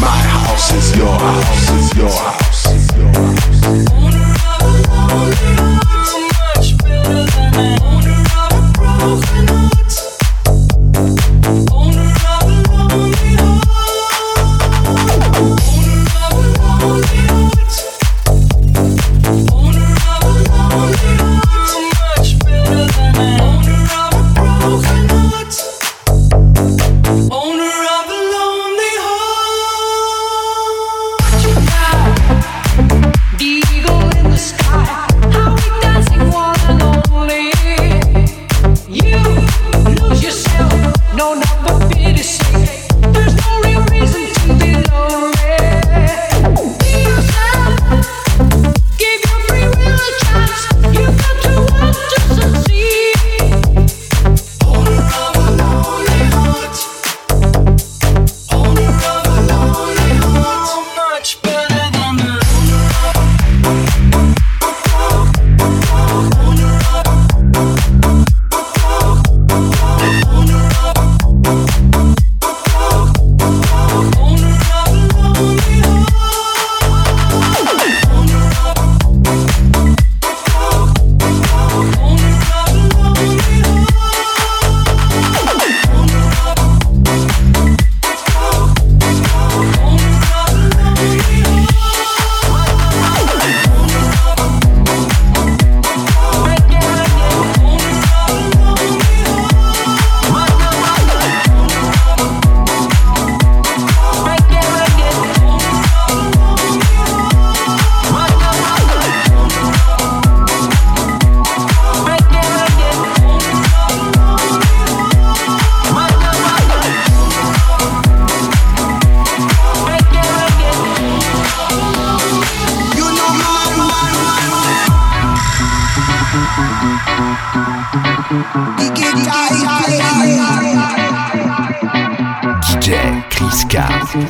My house is your house is your house. Is your house.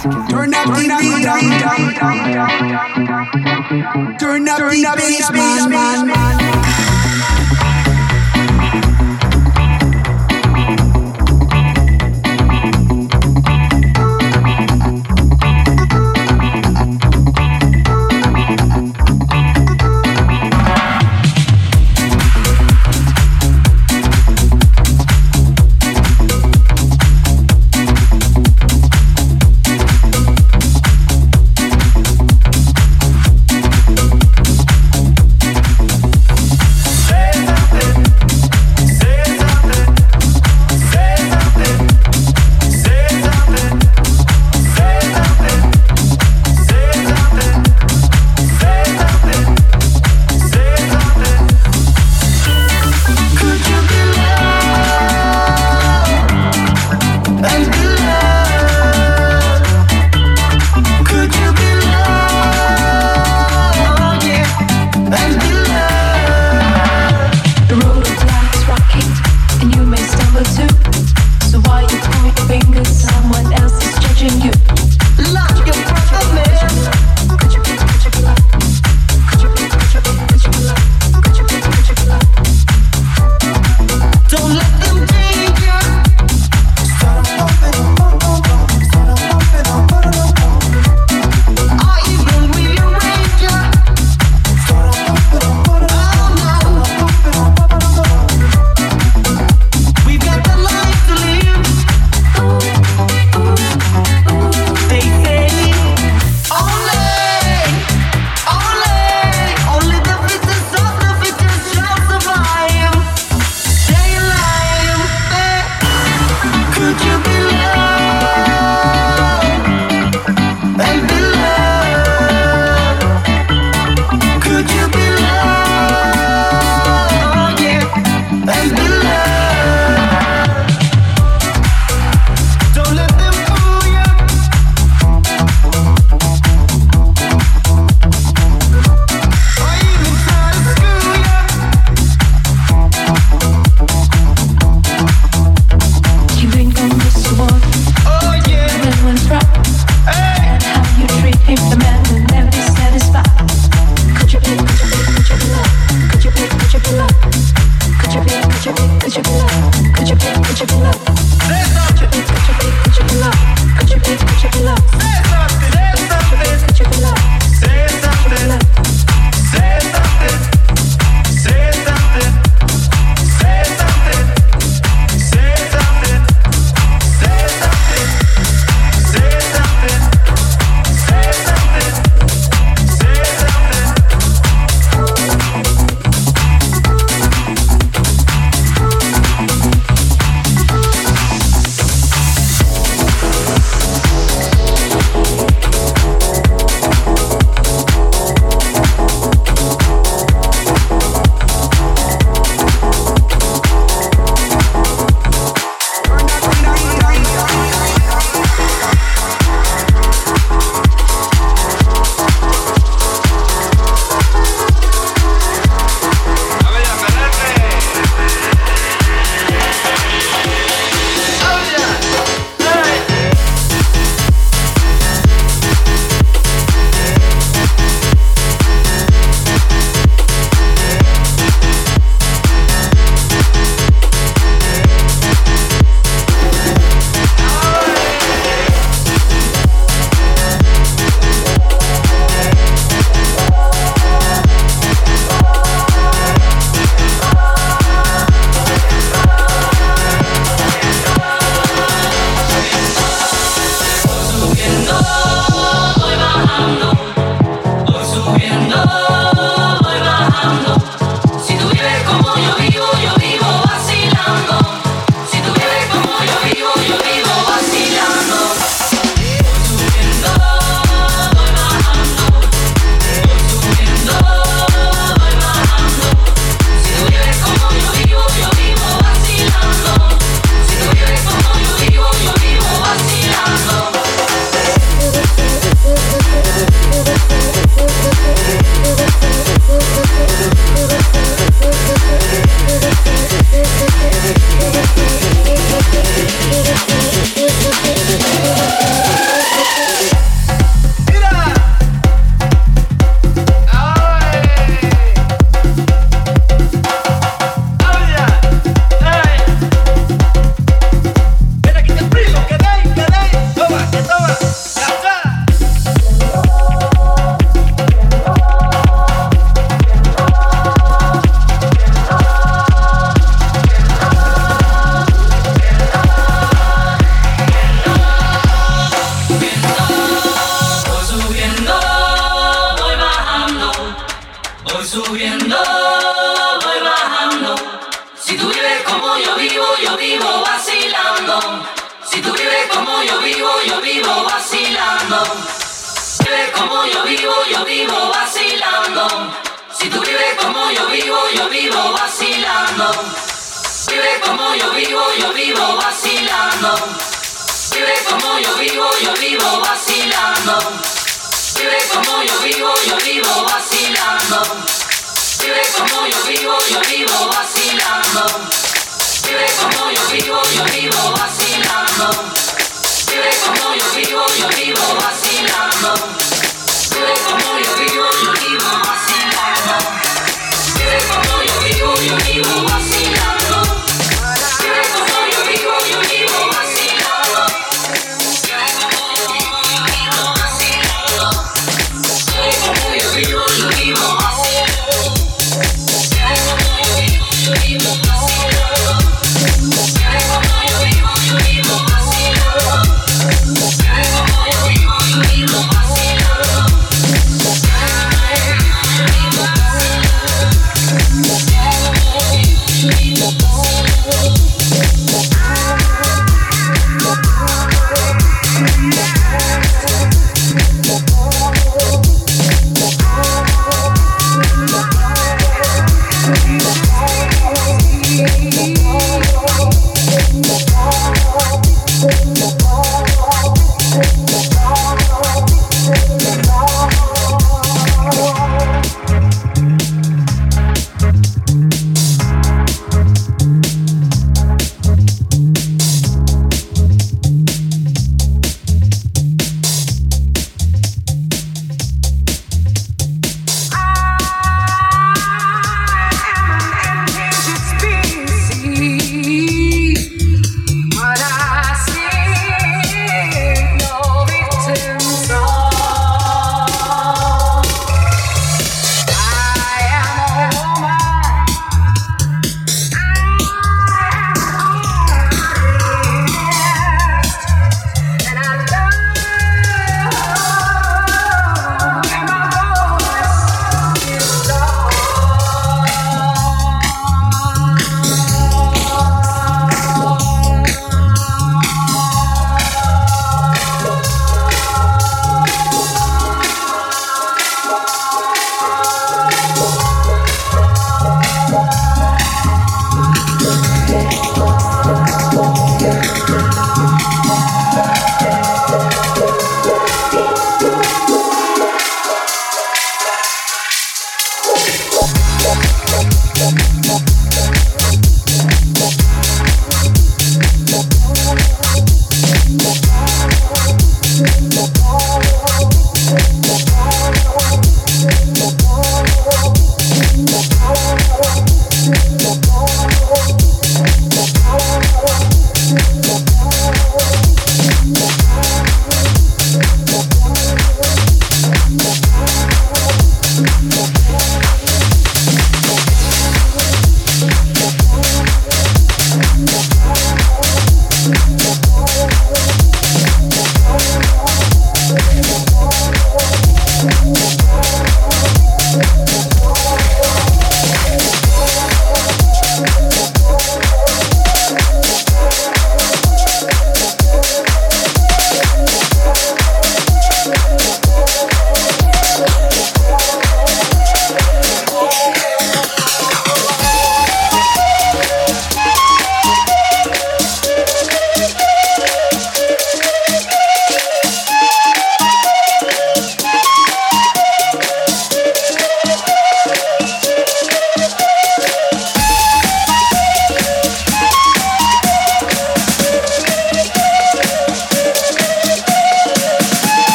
Turn up the beat. man! Turn up the bass, man.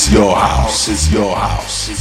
Is your house, is your house.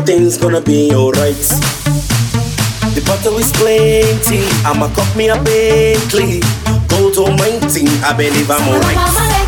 Everything's gonna be alright. The bottle is plenty, I'ma cup me a Bentley. Gold almighty, I believe I'm alright.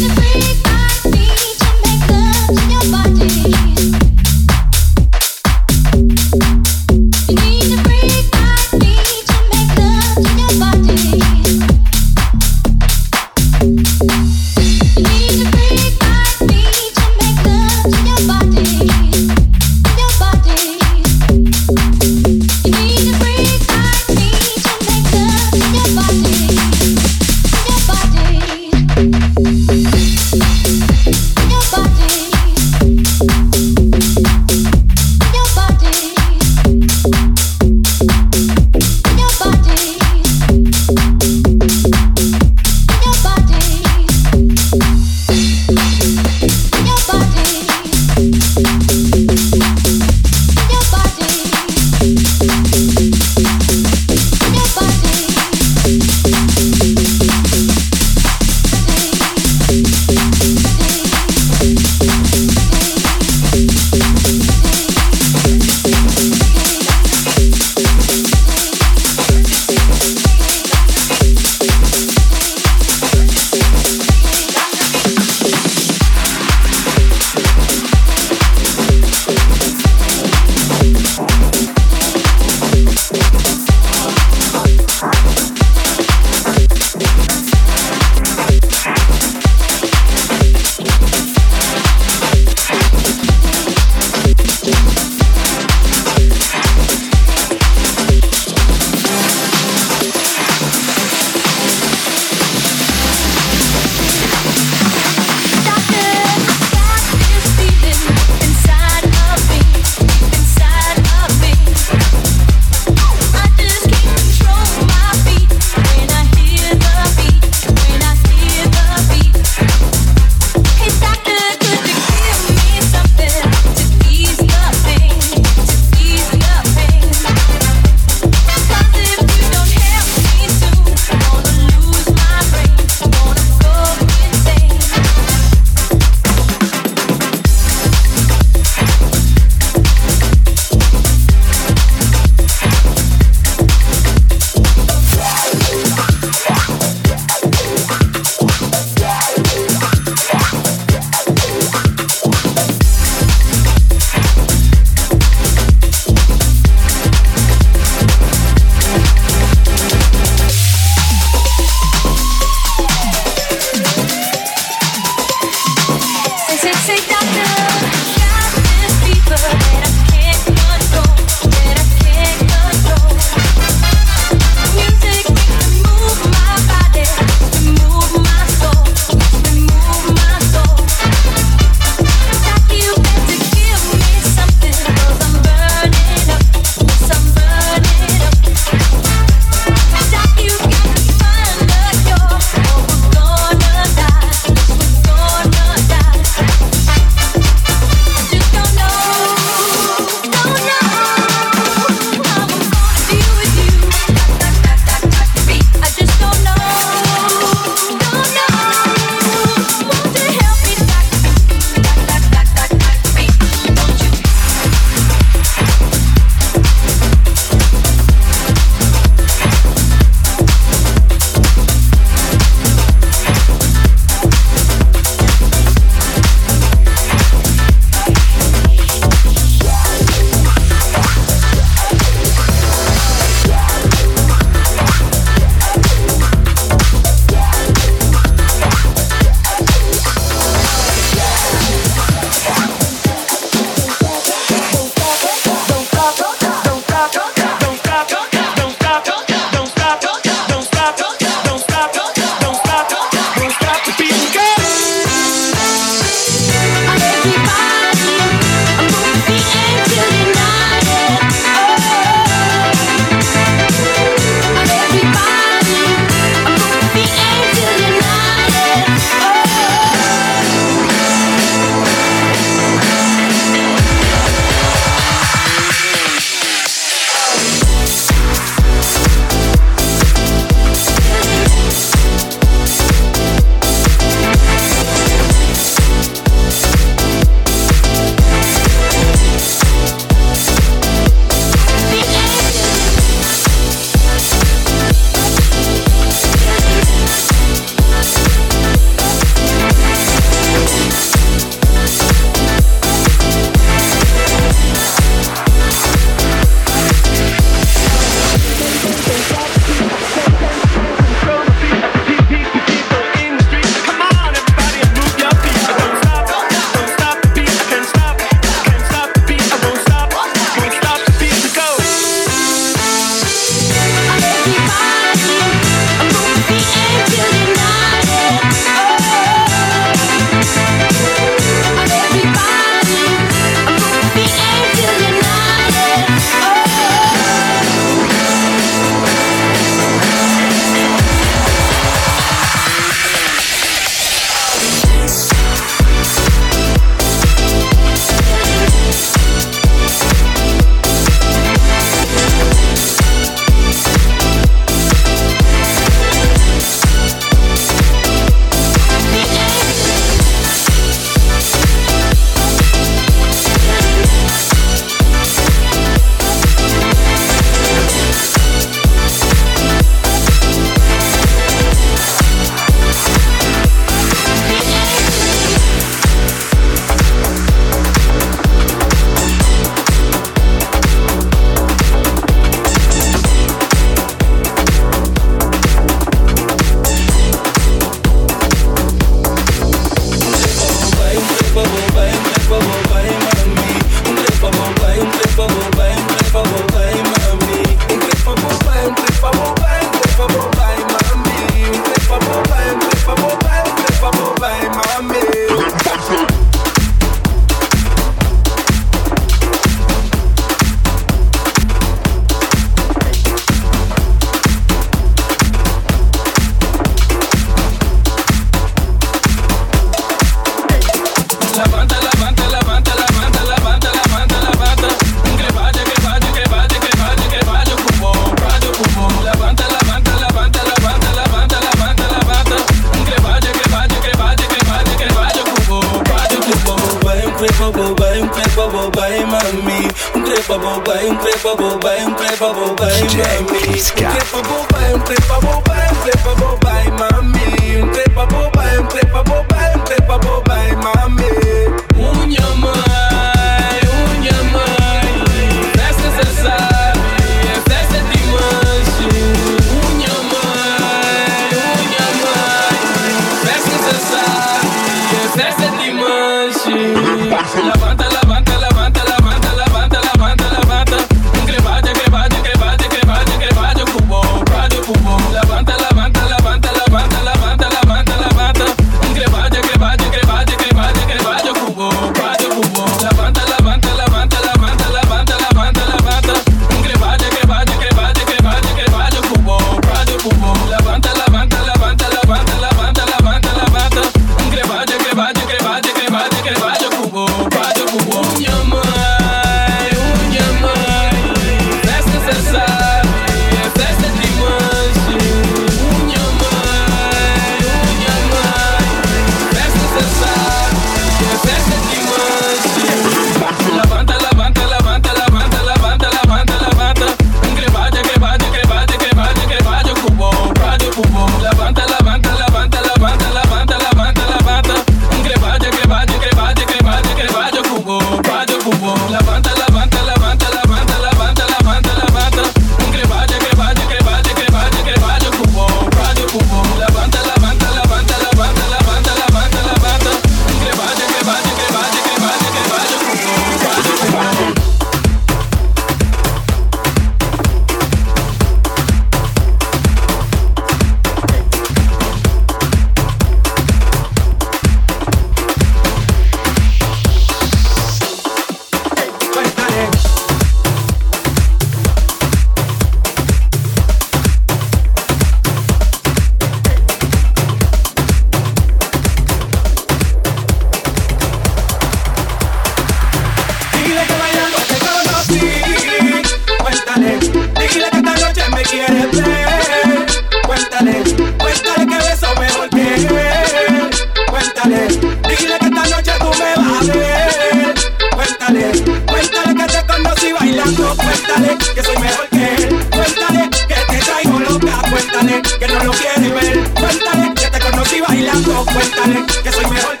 cuéntale que soy mejor que él. Cuéntale que te traigo loca, cuéntale que no lo quiere ver. Cuéntale que te conocí bailando, cuéntale que soy mejor que él.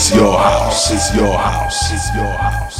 Is your house, is your house, is your house,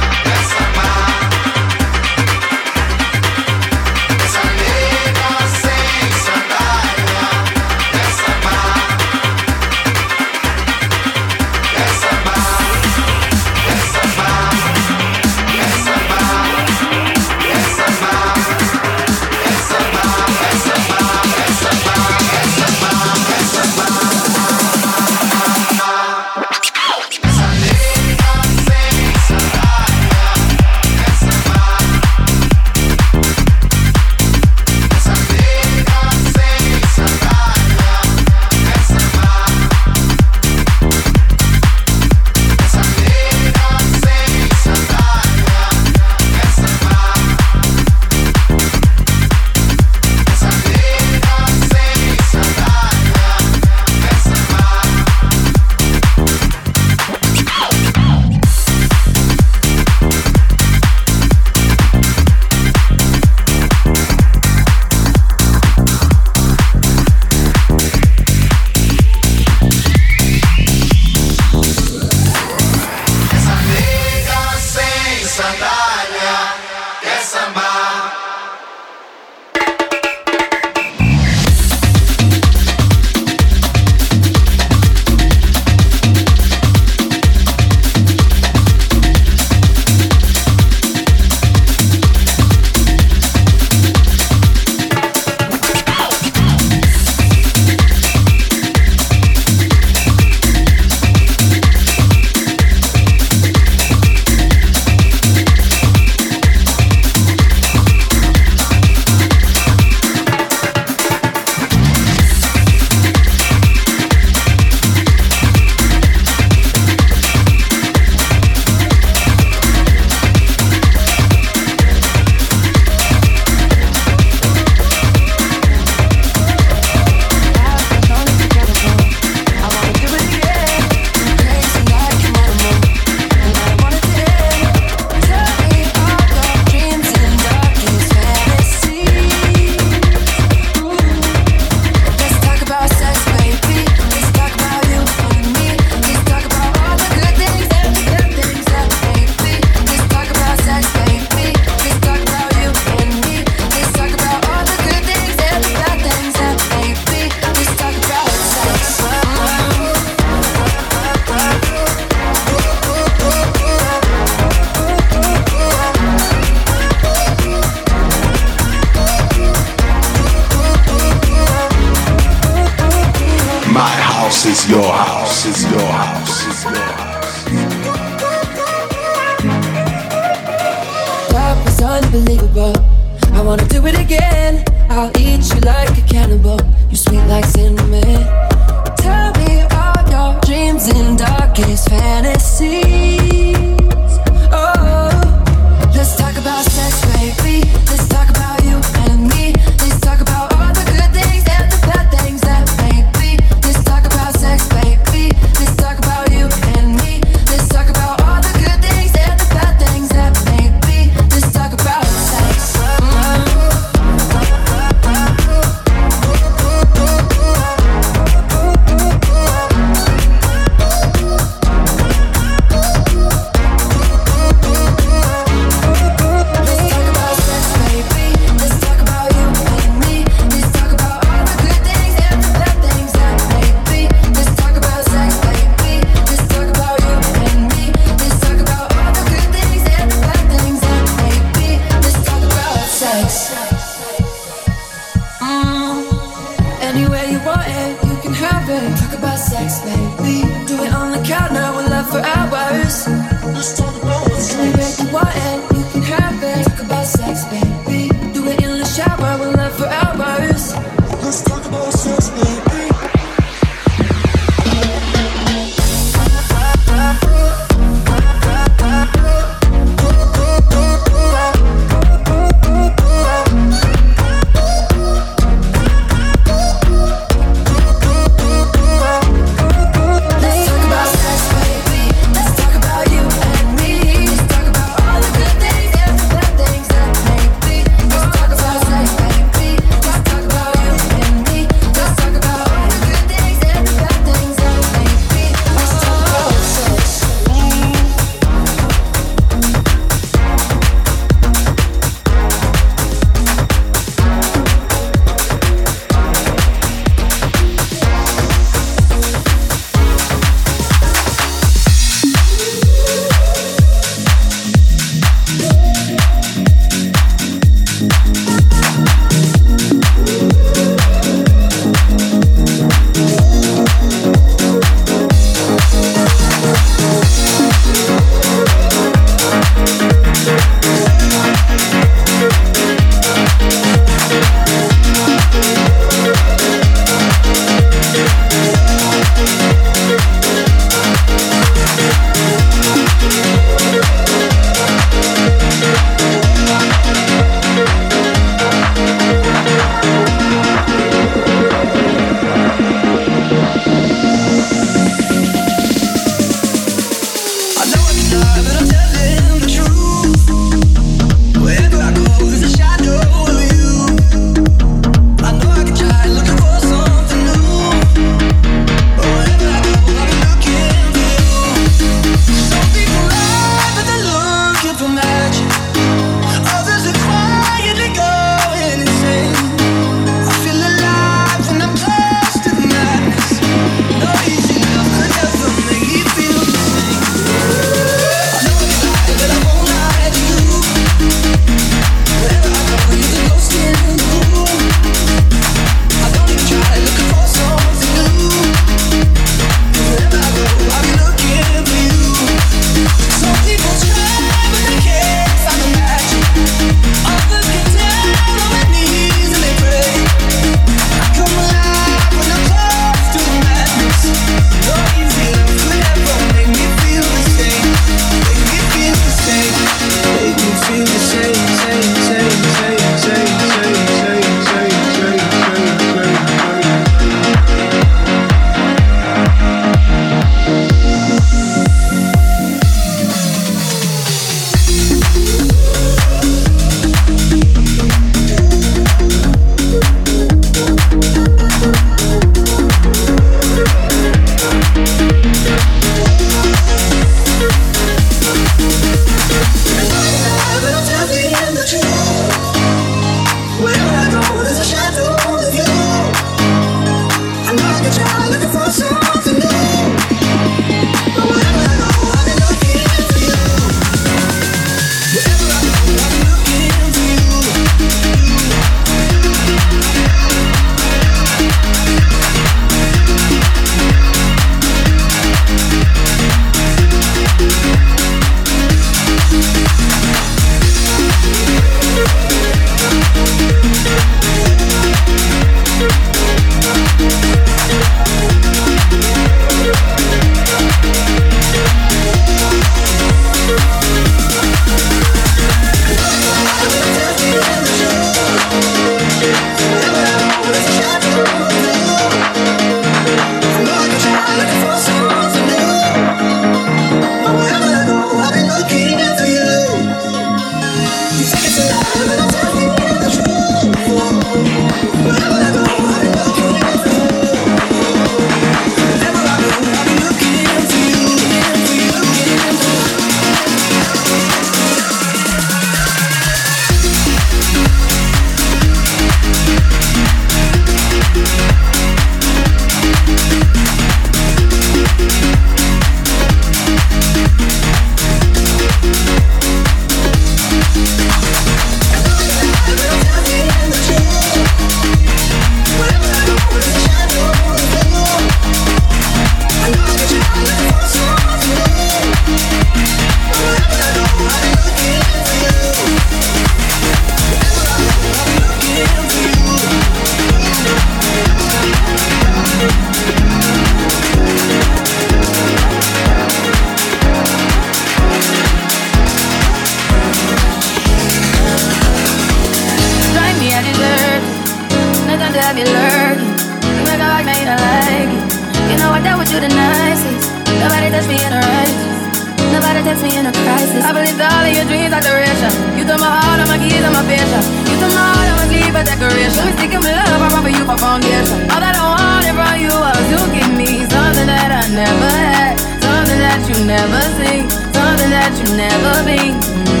never see, something that you never be. Mm-hmm.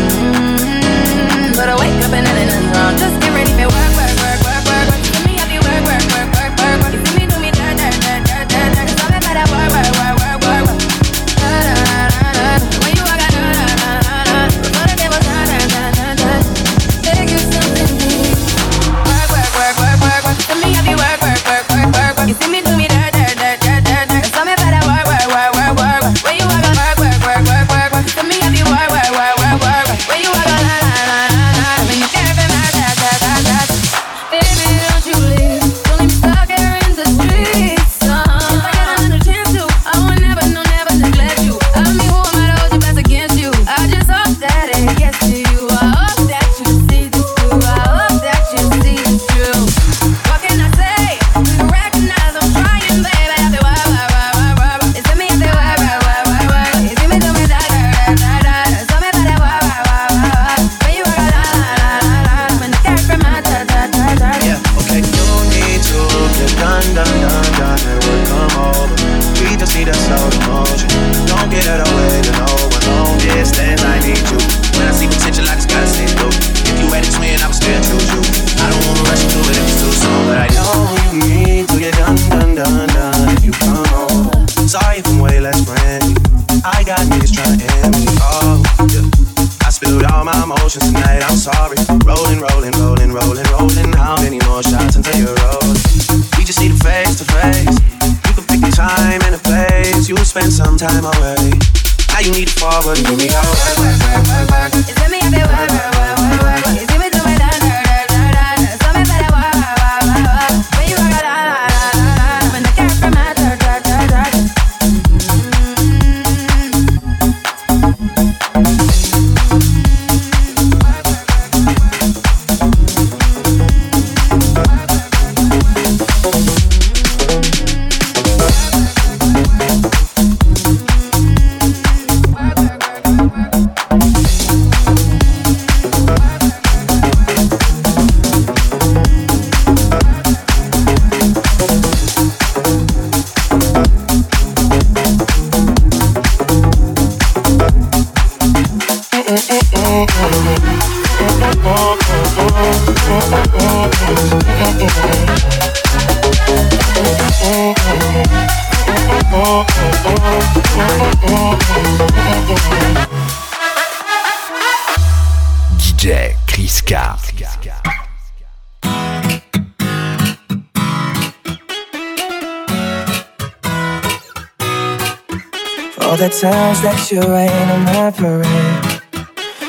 you're rain on my parade.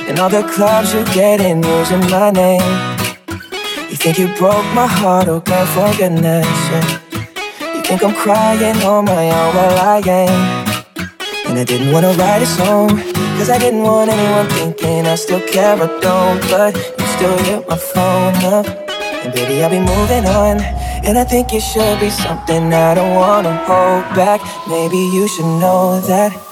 And all the clubs you're getting using my name. You think you broke my heart, oh God, for goodness sake. You think I'm crying on my own, well I ain't. And I didn't wanna write a song, cause I didn't want anyone thinking I still care or don't. But you still hit my phone up. And baby, I'll be moving on. And I think it should be something I don't wanna hold back. Maybe you should know that.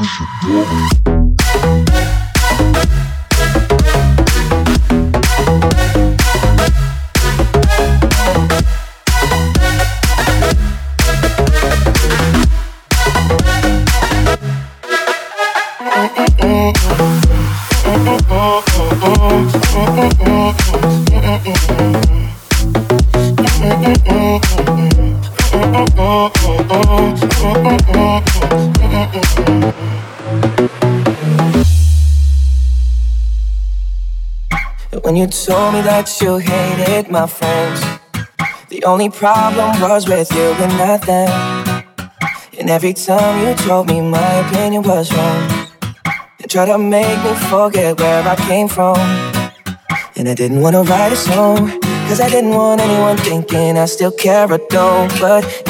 you should double. When you told me that you hated my friends, the only problem was with you and not them. And every time you told me my opinion was wrong, you tried to make me forget where I came from. And I didn't wanna write a song, cause I didn't want anyone thinking I still care or don't. But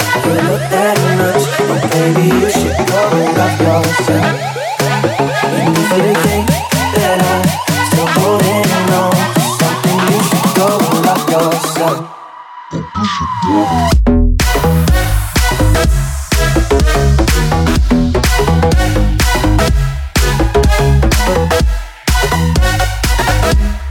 you look that much, well, baby, you should go and love yourself. And if you think that I'm still holding on to something, you should go and love yourself. together. Maybe we'll